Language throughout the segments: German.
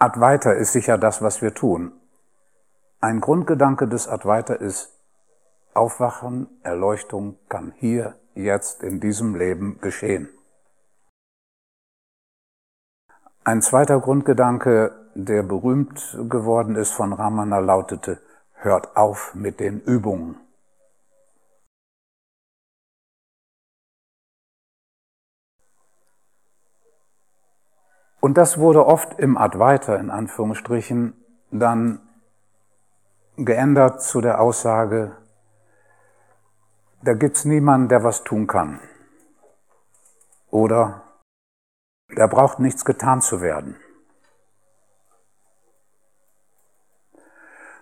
Advaita ist sicher das, was wir tun. Ein Grundgedanke des Advaita ist, Aufwachen, Erleuchtung kann hier, jetzt, in diesem Leben geschehen. Ein zweiter Grundgedanke, der berühmt geworden ist von Ramana, lautete, hört auf mit den Übungen. Und das wurde oft im Advaita, in Anführungsstrichen, dann geändert zu der Aussage, da gibt's niemanden, der was tun kann. Oder da braucht nichts getan zu werden.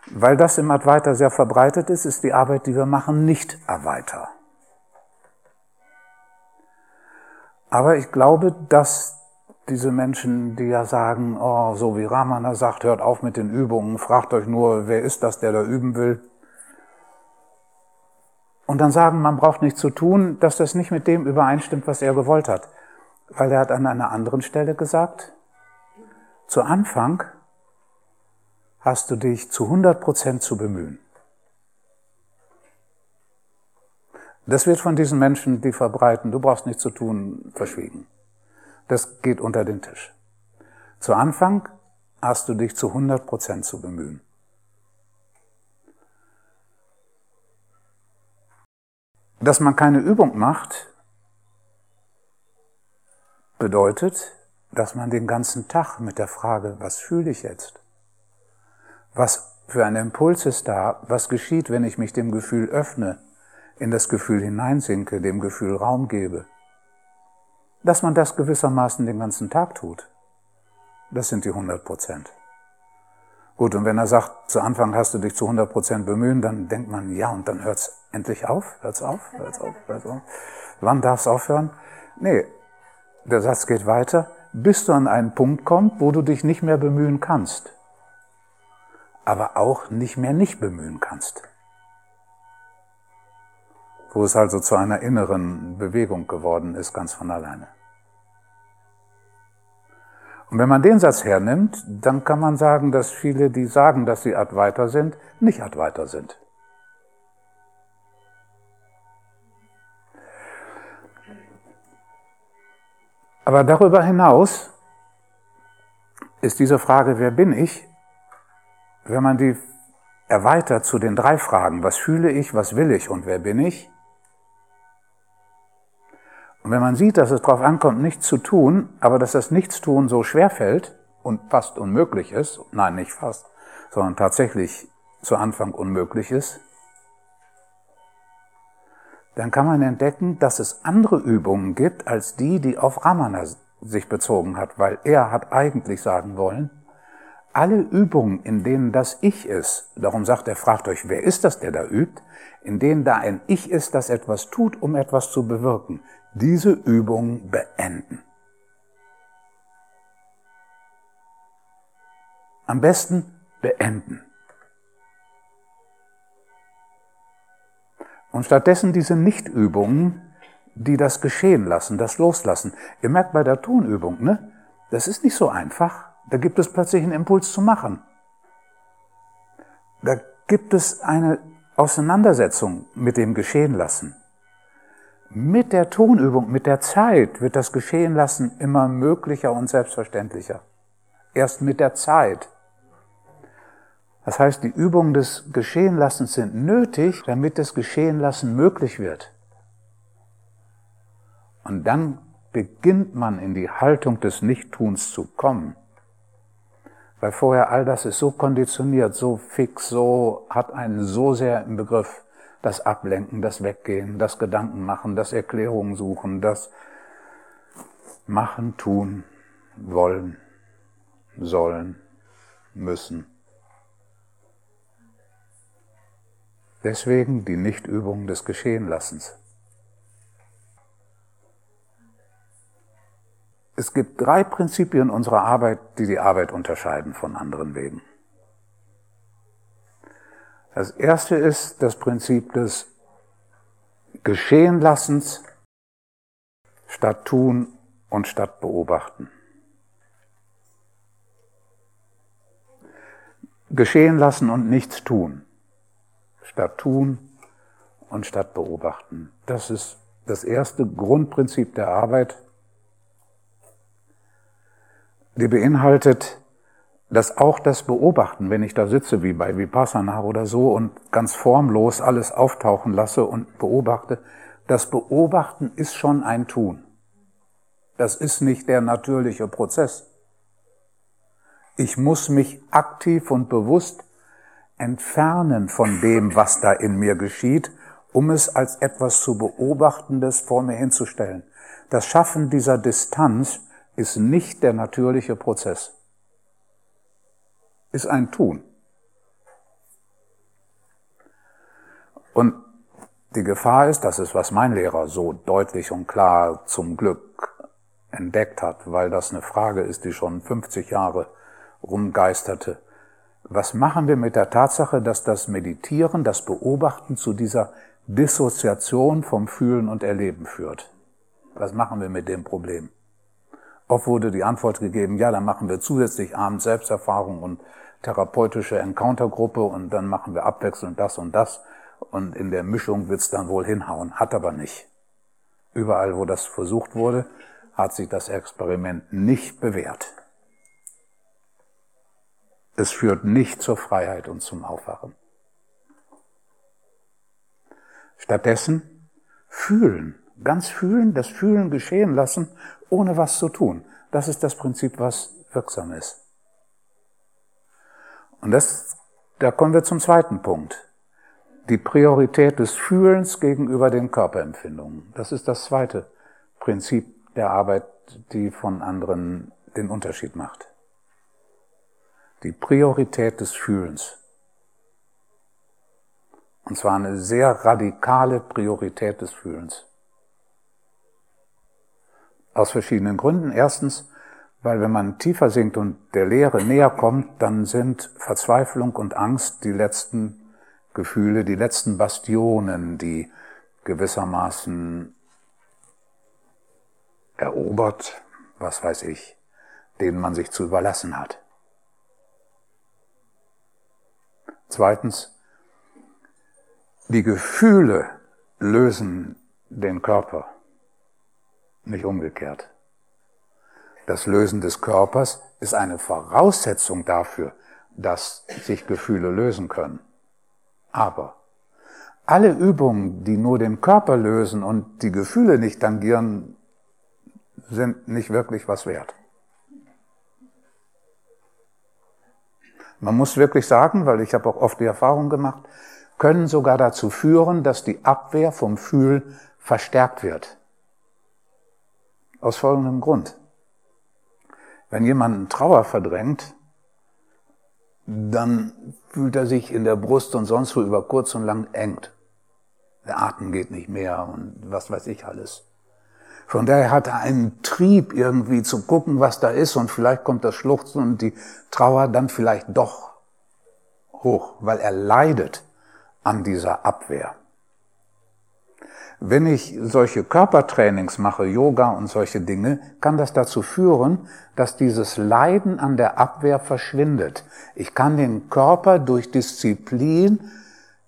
Weil das im Advaita sehr verbreitet ist, ist die Arbeit, die wir machen, nicht Advaita. Aber ich glaube, dass diese Menschen, die ja sagen, oh, so wie Ramana sagt, hört auf mit den Übungen, fragt euch nur, wer ist das, der da üben will. Und dann sagen, man braucht nichts zu tun, dass das nicht mit dem übereinstimmt, was er gewollt hat. Weil er hat an einer anderen Stelle gesagt, zu Anfang hast du dich zu 100 Prozent zu bemühen. Das wird von diesen Menschen, die verbreiten, du brauchst nichts zu tun, verschwiegen. Das geht unter den Tisch. Zu Anfang hast du dich zu 100 Prozent zu bemühen. Dass man keine Übung macht, bedeutet, dass man den ganzen Tag mit der Frage, was fühle ich jetzt? Was für ein Impuls ist da? Was geschieht, wenn ich mich dem Gefühl öffne, in das Gefühl hineinsinke, dem Gefühl Raum gebe? Dass man das gewissermaßen den ganzen Tag tut, das sind die 100 Prozent. Gut, und wenn er sagt, zu Anfang hast du dich zu 100 Prozent bemühen, dann denkt man, ja, und dann hört's endlich auf, hört's auf, hört's auf, hört's auf. Wann darf's aufhören? Nee, der Satz geht weiter, bis du an einen Punkt kommst, wo du dich nicht mehr bemühen kannst, aber auch nicht mehr nicht bemühen kannst. Wo es also zu einer inneren Bewegung geworden ist, ganz von alleine. Und wenn man den Satz hernimmt, dann kann man sagen, dass viele, die sagen, dass sie Advaita sind, nicht Advaita sind. Aber darüber hinaus ist diese Frage, wer bin ich, wenn man die erweitert zu den drei Fragen, was fühle ich, was will ich und wer bin ich, und wenn man sieht, dass es darauf ankommt, nichts zu tun, aber dass das Nichtstun so schwer fällt und fast unmöglich ist, nein, nicht fast, sondern tatsächlich zu Anfang unmöglich ist, dann kann man entdecken, dass es andere Übungen gibt als die, die auf Ramana sich bezogen hat, weil er hat eigentlich sagen wollen, alle Übungen, in denen das Ich ist, darum sagt er, fragt euch, wer ist das, der da übt, in denen da ein Ich ist, das etwas tut, um etwas zu bewirken, diese Übung beenden. Am besten beenden. Und stattdessen diese Nichtübungen, die das geschehen lassen, das loslassen. Ihr merkt bei der Tonübung, ne? Das ist nicht so einfach. Da gibt es plötzlich einen Impuls zu machen. Da gibt es eine Auseinandersetzung mit dem Geschehen lassen. Mit der Tonübung, mit der Zeit wird das Geschehen lassen immer möglicher und selbstverständlicher. Erst mit der Zeit. Das heißt, die Übungen des Geschehenlassens sind nötig, damit das Geschehenlassen möglich wird. Und dann beginnt man in die Haltung des Nichttuns zu kommen. Weil vorher all das ist so konditioniert, so fix, so, hat einen so sehr im Begriff das Ablenken, das Weggehen, das Gedanken machen, das Erklärungen suchen, das Machen, Tun, Wollen, Sollen, Müssen. Deswegen die Nichtübung des Geschehenlassens. Es gibt drei Prinzipien unserer Arbeit, die die Arbeit unterscheiden von anderen Wegen. Das erste ist das Prinzip des Geschehenlassens statt tun und statt beobachten. geschehen lassen und nichts tun. Statt tun und statt beobachten. Das ist das erste Grundprinzip der Arbeit. Die beinhaltet, dass auch das Beobachten, wenn ich da sitze wie bei Vipassana oder so und ganz formlos alles auftauchen lasse und beobachte, das Beobachten ist schon ein Tun. Das ist nicht der natürliche Prozess. Ich muss mich aktiv und bewusst entfernen von dem, was da in mir geschieht, um es als etwas zu Beobachtendes vor mir hinzustellen. Das Schaffen dieser Distanz ist nicht der natürliche Prozess. Ist ein Tun. Und die Gefahr ist, das ist, was mein Lehrer so deutlich und klar zum Glück entdeckt hat, weil das eine Frage ist, die schon 50 Jahre rumgeisterte. Was machen wir mit der Tatsache, dass das Meditieren, das Beobachten zu dieser Dissoziation vom Fühlen und Erleben führt? Was machen wir mit dem Problem? Oft wurde die Antwort gegeben, ja, dann machen wir zusätzlich abends Selbsterfahrung und therapeutische Encountergruppe und dann machen wir abwechselnd das und das und in der Mischung wird's dann wohl hinhauen. Hat aber nicht. Überall, wo das versucht wurde, hat sich das Experiment nicht bewährt. Es führt nicht zur Freiheit und zum Aufwachen. Stattdessen fühlen, ganz fühlen, das Fühlen geschehen lassen, ohne was zu tun. Das ist das Prinzip, was wirksam ist. Und das, da kommen wir zum zweiten Punkt. Die Priorität des Fühlens gegenüber den Körperempfindungen. Das ist das zweite Prinzip der Arbeit, die von anderen den Unterschied macht die Priorität des Fühlens. Und zwar eine sehr radikale Priorität des Fühlens. Aus verschiedenen Gründen. Erstens, weil wenn man tiefer sinkt und der Lehre näher kommt, dann sind Verzweiflung und Angst die letzten Gefühle, die letzten Bastionen, die gewissermaßen erobert, was weiß ich, denen man sich zu überlassen hat. Zweitens, die Gefühle lösen den Körper, nicht umgekehrt. Das Lösen des Körpers ist eine Voraussetzung dafür, dass sich Gefühle lösen können. Aber alle Übungen, die nur den Körper lösen und die Gefühle nicht tangieren, sind nicht wirklich was wert. Man muss wirklich sagen, weil ich habe auch oft die Erfahrung gemacht, können sogar dazu führen, dass die Abwehr vom Fühlen verstärkt wird. Aus folgendem Grund. Wenn jemand Trauer verdrängt, dann fühlt er sich in der Brust und sonst wo über kurz und lang engt. Der Atem geht nicht mehr und was weiß ich alles. Von daher hat er einen Trieb irgendwie zu gucken, was da ist und vielleicht kommt das Schluchzen und die Trauer dann vielleicht doch hoch, weil er leidet an dieser Abwehr. Wenn ich solche Körpertrainings mache, Yoga und solche Dinge, kann das dazu führen, dass dieses Leiden an der Abwehr verschwindet. Ich kann den Körper durch Disziplin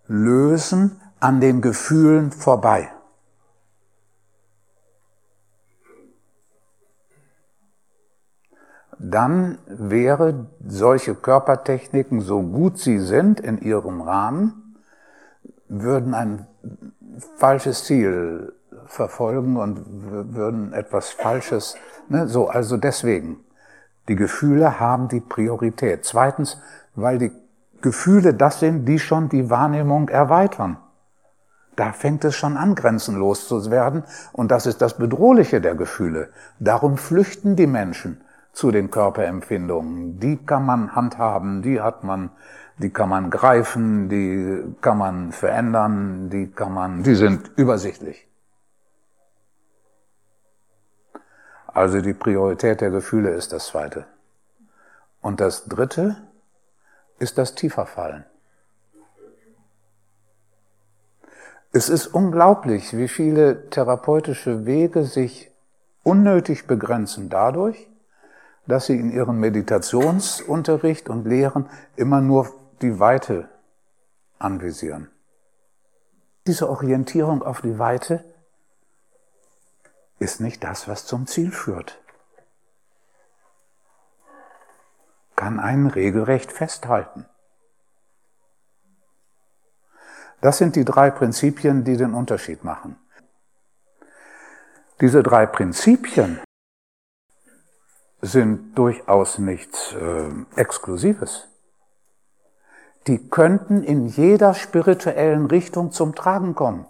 lösen an den Gefühlen vorbei. dann wäre solche Körpertechniken, so gut sie sind in ihrem Rahmen, würden ein falsches Ziel verfolgen und würden etwas Falsches, ne, so, also deswegen. Die Gefühle haben die Priorität. Zweitens, weil die Gefühle das sind, die schon die Wahrnehmung erweitern. Da fängt es schon an, grenzenlos zu werden. Und das ist das Bedrohliche der Gefühle. Darum flüchten die Menschen zu den Körperempfindungen. Die kann man handhaben, die hat man, die kann man greifen, die kann man verändern, die kann man, die sind übersichtlich. Also die Priorität der Gefühle ist das zweite. Und das dritte ist das Tieferfallen. Es ist unglaublich, wie viele therapeutische Wege sich unnötig begrenzen dadurch, dass sie in ihrem Meditationsunterricht und Lehren immer nur die Weite anvisieren. Diese Orientierung auf die Weite ist nicht das, was zum Ziel führt. Kann einen regelrecht festhalten. Das sind die drei Prinzipien, die den Unterschied machen. Diese drei Prinzipien sind durchaus nichts äh, Exklusives. Die könnten in jeder spirituellen Richtung zum Tragen kommen.